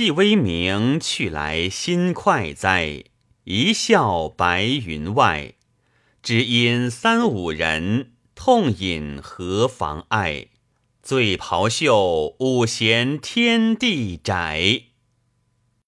气微明，去来心快哉！一笑白云外，只因三五人，痛饮何妨碍？醉袍袖，五弦天地窄。